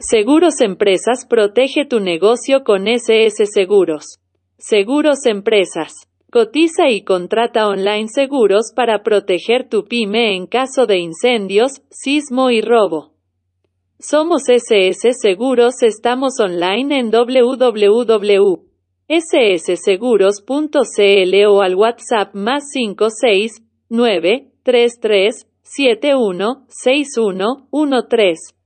Seguros Empresas protege tu negocio con SS Seguros. Seguros Empresas. Cotiza y contrata online seguros para proteger tu pyme en caso de incendios, sismo y robo. Somos SS Seguros, estamos online en www.ssseguros.cl o al WhatsApp más 56 9 33 71 61 13.